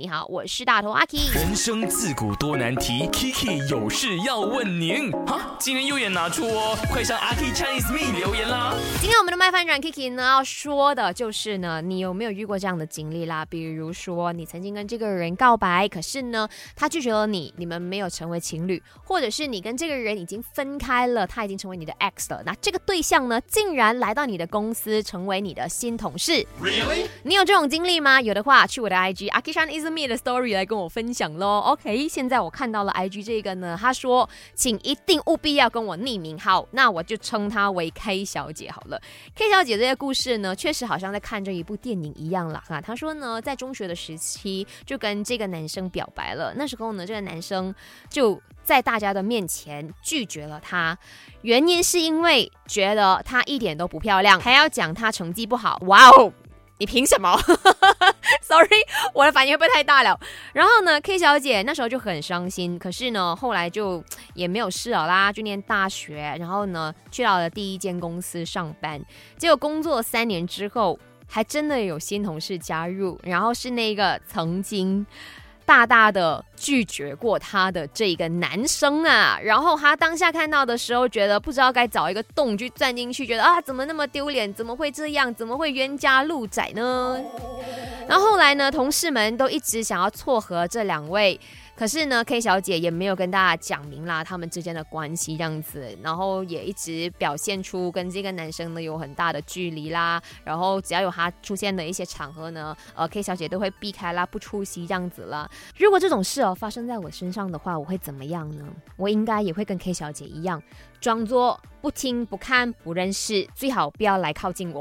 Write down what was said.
你好，我是大头阿 K。人生自古多难题，Kiki 有事要问您。哈，今天右眼拿出哦，快上阿 K Chinese Me 留言啦。今天我们的麦饭转 Kiki 呢要说的就是呢，你有没有遇过这样的经历啦？比如说你曾经跟这个人告白，可是呢他拒绝了你，你们没有成为情侣，或者是你跟这个人已经分开了，他已经成为你的 ex 了，那这个对象呢竟然来到你的公司成为你的新同事。Really？你有这种经历吗？有的话，去我的 IG 阿 k i me 的 story 来跟我分享喽。OK，现在我看到了 IG 这个呢，他说，请一定务必要跟我匿名，好，那我就称她为 K 小姐好了。K 小姐这个故事呢，确实好像在看这一部电影一样了哈。她说呢，在中学的时期就跟这个男生表白了，那时候呢，这个男生就在大家的面前拒绝了她，原因是因为觉得她一点都不漂亮，还要讲她成绩不好。哇哦！你凭什么 我的反应会不会太大了？然后呢，K 小姐那时候就很伤心，可是呢，后来就也没有事了啦，就念大学，然后呢，去到了第一间公司上班。结果工作三年之后，还真的有新同事加入，然后是那个曾经。大大的拒绝过他的这个男生啊，然后他当下看到的时候，觉得不知道该找一个洞去钻进去，觉得啊，怎么那么丢脸？怎么会这样？怎么会冤家路窄呢？然后后来呢，同事们都一直想要撮合这两位。可是呢，K 小姐也没有跟大家讲明啦，他们之间的关系这样子，然后也一直表现出跟这个男生呢有很大的距离啦。然后只要有他出现的一些场合呢，呃，K 小姐都会避开啦，不出席这样子了。如果这种事哦发生在我身上的话，我会怎么样呢？我应该也会跟 K 小姐一样，装作不听不看不认识，最好不要来靠近我。